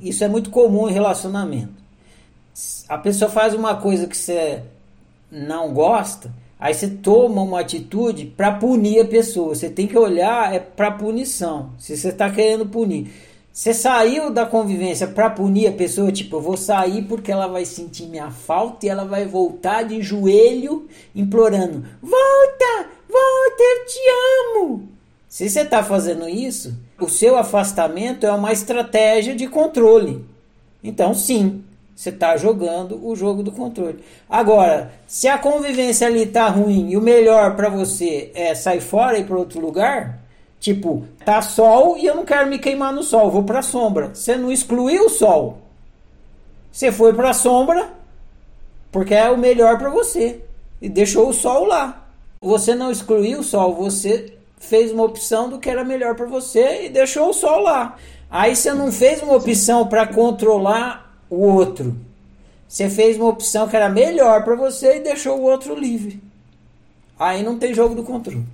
Isso é muito comum em relacionamento. A pessoa faz uma coisa que você não gosta, aí você toma uma atitude para punir a pessoa. Você tem que olhar é para punição. Se você está querendo punir. Você saiu da convivência para punir a pessoa, tipo, eu vou sair porque ela vai sentir minha falta e ela vai voltar de joelho implorando: Volta, volta, eu te. Se você está fazendo isso, o seu afastamento é uma estratégia de controle. Então, sim, você está jogando o jogo do controle. Agora, se a convivência ali está ruim e o melhor para você é sair fora e para outro lugar, Tipo, tá sol e eu não quero me queimar no sol, vou para sombra. Você não excluiu o sol. Você foi para sombra porque é o melhor para você e deixou o sol lá. Você não excluiu o sol, você fez uma opção do que era melhor para você e deixou o sol lá. Aí você não fez uma opção para controlar o outro. Você fez uma opção que era melhor para você e deixou o outro livre. Aí não tem jogo do controle.